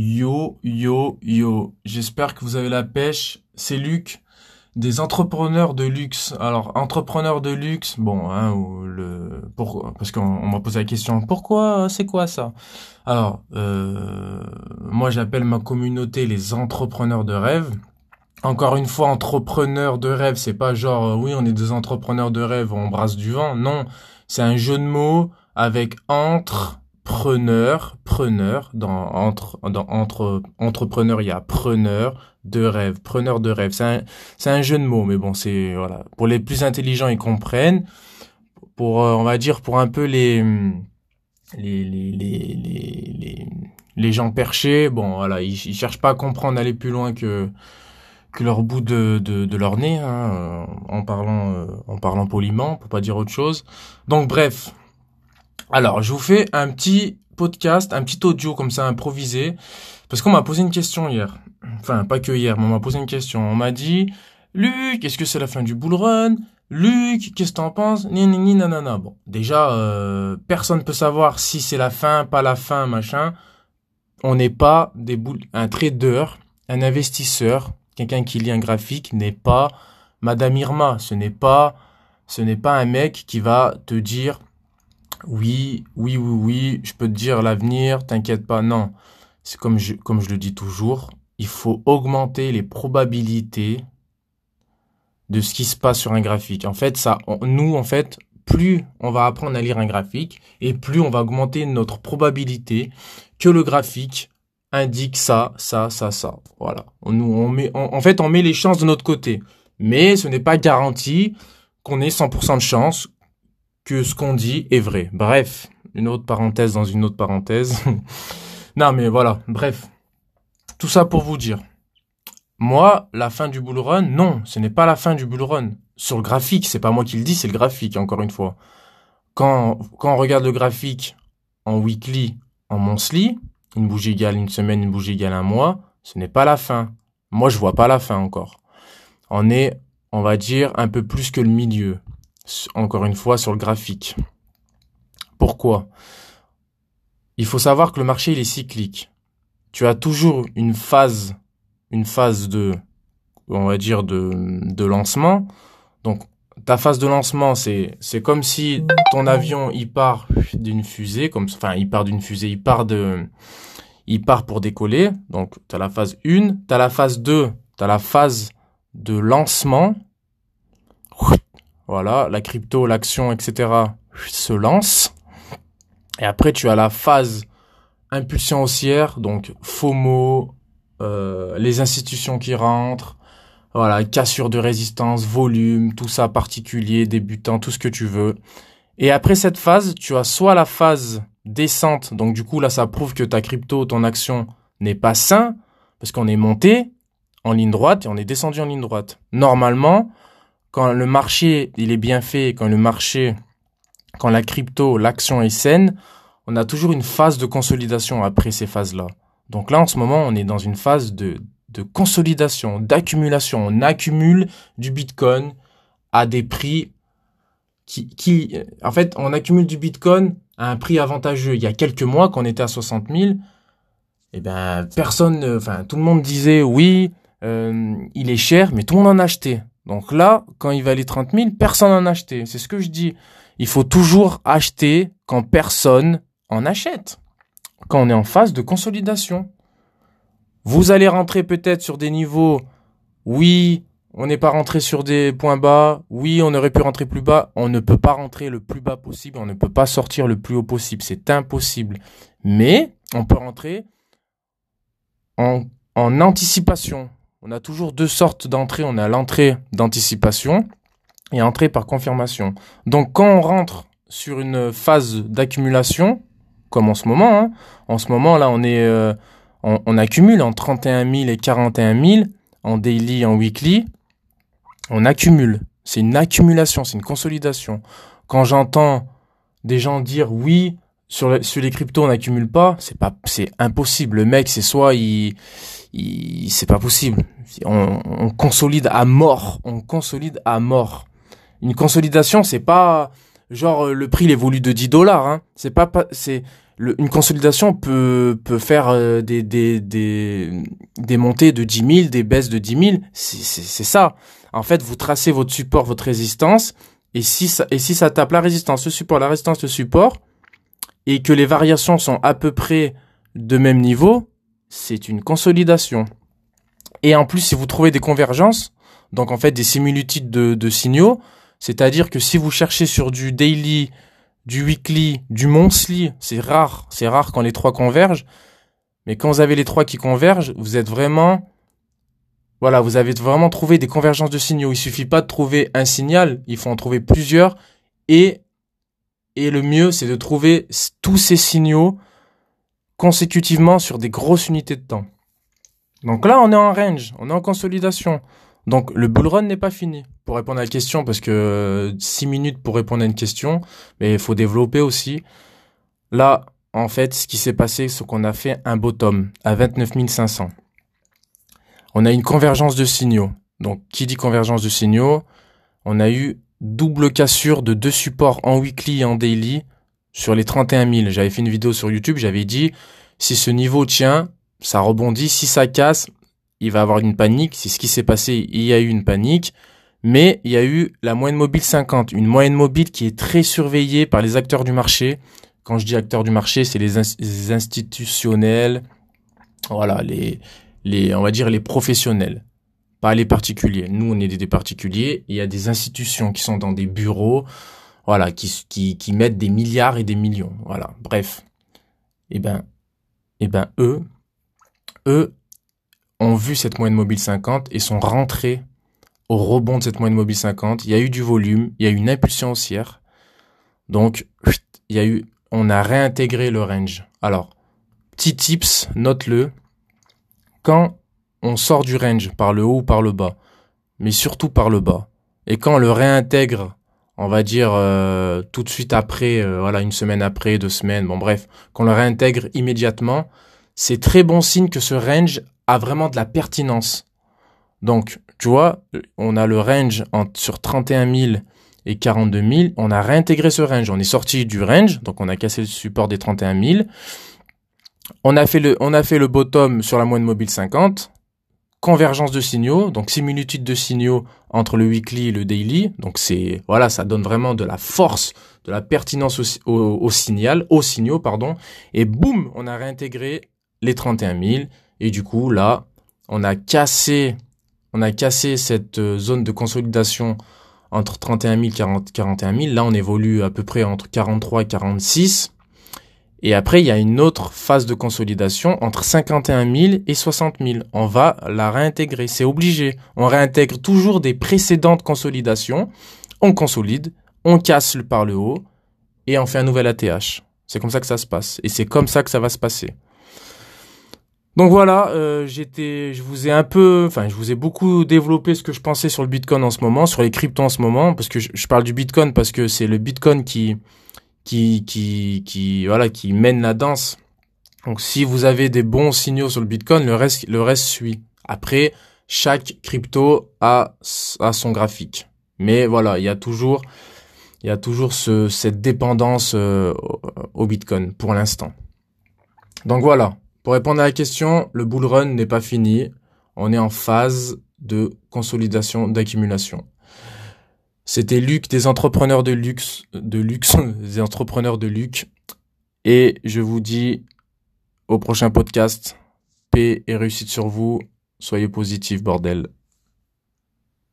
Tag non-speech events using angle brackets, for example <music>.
Yo, yo, yo. J'espère que vous avez la pêche. C'est Luc, des entrepreneurs de luxe. Alors, entrepreneurs de luxe, bon, hein, ou le, parce qu'on m'a posé la question, pourquoi, c'est quoi ça? Alors, euh, moi j'appelle ma communauté les entrepreneurs de rêve. Encore une fois, entrepreneurs de rêve, c'est pas genre, euh, oui, on est des entrepreneurs de rêve, on brasse du vent. Non, c'est un jeu de mots avec entre, preneur, preneur, dans entre, dans entre, entrepreneur, il y a preneur de rêve, preneur de rêve. C'est un, c'est un jeu de mots, mais bon, c'est, voilà. Pour les plus intelligents, ils comprennent. Pour, euh, on va dire, pour un peu les, les, les, les, les, les, gens perchés, bon, voilà, ils, ils cherchent pas à comprendre, aller plus loin que, que leur bout de, de, de leur nez, hein, en parlant, euh, en parlant poliment, pour pas dire autre chose. Donc, bref, alors, je vous fais un petit podcast, un petit audio comme ça improvisé, parce qu'on m'a posé une question hier. Enfin, pas que hier, mais on m'a posé une question. On m'a dit, Luc, est-ce que c'est la fin du bull run? Luc, qu'est-ce que t'en penses? Ni ni ni nanana. Bon, déjà, euh, personne peut savoir si c'est la fin, pas la fin, machin. On n'est pas des boules, un trader, un investisseur, quelqu'un qui lit un graphique n'est pas Madame Irma. Ce n'est pas, ce n'est pas un mec qui va te dire oui, oui, oui, oui, je peux te dire l'avenir, t'inquiète pas. Non, c'est comme je, comme je le dis toujours, il faut augmenter les probabilités de ce qui se passe sur un graphique. En fait, ça, nous, en fait, plus on va apprendre à lire un graphique et plus on va augmenter notre probabilité que le graphique indique ça, ça, ça, ça. Voilà. Met, en fait, on met les chances de notre côté. Mais ce n'est pas garanti qu'on ait 100% de chance ce qu'on dit est vrai. Bref, une autre parenthèse dans une autre parenthèse. <laughs> non, mais voilà, bref. Tout ça pour vous dire. Moi, la fin du bull run, non, ce n'est pas la fin du bull run. Sur le graphique, c'est pas moi qui le dis, c'est le graphique, encore une fois. Quand, quand on regarde le graphique en weekly, en monthly, une bougie égale une semaine, une bougie égale un mois, ce n'est pas la fin. Moi, je vois pas la fin encore. On est, on va dire, un peu plus que le milieu encore une fois sur le graphique. Pourquoi? Il faut savoir que le marché il est cyclique. Tu as toujours une phase, une phase de, on va dire de, de lancement. Donc ta phase de lancement, c'est c'est comme si ton avion il part d'une fusée, comme enfin il part d'une fusée, il part de, il part pour décoller. Donc tu as la phase 1, tu as la phase 2, tu as la phase de lancement. Voilà, la crypto, l'action, etc. se lance. Et après, tu as la phase impulsion haussière, donc FOMO, euh, les institutions qui rentrent, voilà, cassure de résistance, volume, tout ça particulier, débutant, tout ce que tu veux. Et après cette phase, tu as soit la phase descente, donc du coup là, ça prouve que ta crypto, ton action n'est pas sain, parce qu'on est monté en ligne droite et on est descendu en ligne droite. Normalement, quand le marché il est bien fait, quand le marché, quand la crypto, l'action est saine, on a toujours une phase de consolidation après ces phases-là. Donc là, en ce moment, on est dans une phase de, de consolidation, d'accumulation. On accumule du Bitcoin à des prix qui, qui, en fait, on accumule du Bitcoin à un prix avantageux. Il y a quelques mois, quand on était à 60 000, eh ben, personne, enfin, tout le monde disait oui, euh, il est cher, mais tout le monde en achetait. Donc là, quand il valait 30 000, personne en achetait. C'est ce que je dis. Il faut toujours acheter quand personne en achète. Quand on est en phase de consolidation. Vous allez rentrer peut-être sur des niveaux, oui, on n'est pas rentré sur des points bas, oui, on aurait pu rentrer plus bas, on ne peut pas rentrer le plus bas possible, on ne peut pas sortir le plus haut possible, c'est impossible. Mais on peut rentrer en, en anticipation, on a toujours deux sortes d'entrées. On a l'entrée d'anticipation et entrée par confirmation. Donc quand on rentre sur une phase d'accumulation, comme en ce moment, hein, en ce moment là on est, euh, on, accumule en 31 000 et 41 000 en daily, en weekly, on accumule. C'est une accumulation, c'est une consolidation. Quand j'entends des gens dire oui, sur, les, sur les cryptos on n'accumule pas, c'est pas, c'est impossible. Le mec, c'est soit il c'est pas possible. On, on, consolide à mort, on consolide à mort. Une consolidation, c'est pas genre le prix il évolue de 10 dollars. Hein. C'est pas, c'est une consolidation peut, peut faire euh, des, des, des, des montées de 10 000, des baisses de 10 000. C'est ça. En fait, vous tracez votre support, votre résistance. Et si ça, et si ça tape la résistance, le support, la résistance, le support, et que les variations sont à peu près de même niveau, c'est une consolidation. Et en plus, si vous trouvez des convergences, donc en fait des similitudes de, signaux, c'est-à-dire que si vous cherchez sur du daily, du weekly, du monthly, c'est rare, c'est rare quand les trois convergent. Mais quand vous avez les trois qui convergent, vous êtes vraiment, voilà, vous avez vraiment trouvé des convergences de signaux. Il suffit pas de trouver un signal, il faut en trouver plusieurs. Et, et le mieux, c'est de trouver tous ces signaux consécutivement sur des grosses unités de temps. Donc là, on est en range, on est en consolidation. Donc le bull run n'est pas fini. Pour répondre à la question, parce que 6 minutes pour répondre à une question, mais il faut développer aussi. Là, en fait, ce qui s'est passé, c'est qu'on a fait un bottom à 29 500. On a une convergence de signaux. Donc, qui dit convergence de signaux? On a eu double cassure de deux supports en weekly et en daily sur les 31 000. J'avais fait une vidéo sur YouTube, j'avais dit, si ce niveau tient, ça rebondit. Si ça casse, il va avoir une panique. C'est ce qui s'est passé. Il y a eu une panique. Mais il y a eu la moyenne mobile 50, une moyenne mobile qui est très surveillée par les acteurs du marché. Quand je dis acteurs du marché, c'est les, institutionnels, voilà, les, les, on va dire les professionnels, pas les particuliers. Nous, on est des, particuliers. Il y a des institutions qui sont dans des bureaux, voilà, qui, qui, qui mettent des milliards et des millions. Voilà, bref. Eh ben, eh ben, eux, eux, ont vu cette moyenne mobile 50 et sont rentrés au rebond de cette moyenne mobile 50. Il y a eu du volume, il y a eu une impulsion haussière. Donc, il y a eu, on a réintégré le range. Alors, petit tips, note-le. Quand on sort du range par le haut ou par le bas, mais surtout par le bas, et quand on le réintègre, on va dire euh, tout de suite après, euh, voilà, une semaine après, deux semaines, bon bref, qu'on le réintègre immédiatement, c'est très bon signe que ce range a vraiment de la pertinence. Donc, tu vois, on a le range sur 31 000 et 42 000. On a réintégré ce range. On est sorti du range, donc on a cassé le support des 31 000. On a fait le, on a fait le bottom sur la moyenne mobile 50. Convergence de signaux, donc similitude de signaux entre le weekly et le daily. Donc c'est, voilà, ça donne vraiment de la force, de la pertinence au, au signal, aux signaux, pardon. Et boum, on a réintégré les 31 000. Et du coup, là, on a cassé, on a cassé cette euh, zone de consolidation entre 31 000 et 41 000. Là, on évolue à peu près entre 43 et 46. Et après, il y a une autre phase de consolidation entre 51 000 et 60 000. On va la réintégrer. C'est obligé. On réintègre toujours des précédentes consolidations. On consolide, on casse par le haut et on fait un nouvel ATH. C'est comme ça que ça se passe. Et c'est comme ça que ça va se passer. Donc voilà, euh, j'étais, je vous ai un peu, enfin, je vous ai beaucoup développé ce que je pensais sur le Bitcoin en ce moment, sur les cryptos en ce moment, parce que je, parle du Bitcoin parce que c'est le Bitcoin qui, qui, mène la danse. Donc si vous avez des bons signaux sur le Bitcoin, le reste, le reste suit. Après, chaque crypto a, son graphique. Mais voilà, il y a toujours, il y toujours ce, cette dépendance euh, au Bitcoin pour l'instant. Donc voilà. Pour répondre à la question, le bull run n'est pas fini. On est en phase de consolidation, d'accumulation. C'était Luc des entrepreneurs de luxe, de luxe, <laughs> des entrepreneurs de luxe. Et je vous dis au prochain podcast. Paix et réussite sur vous. Soyez positifs, bordel.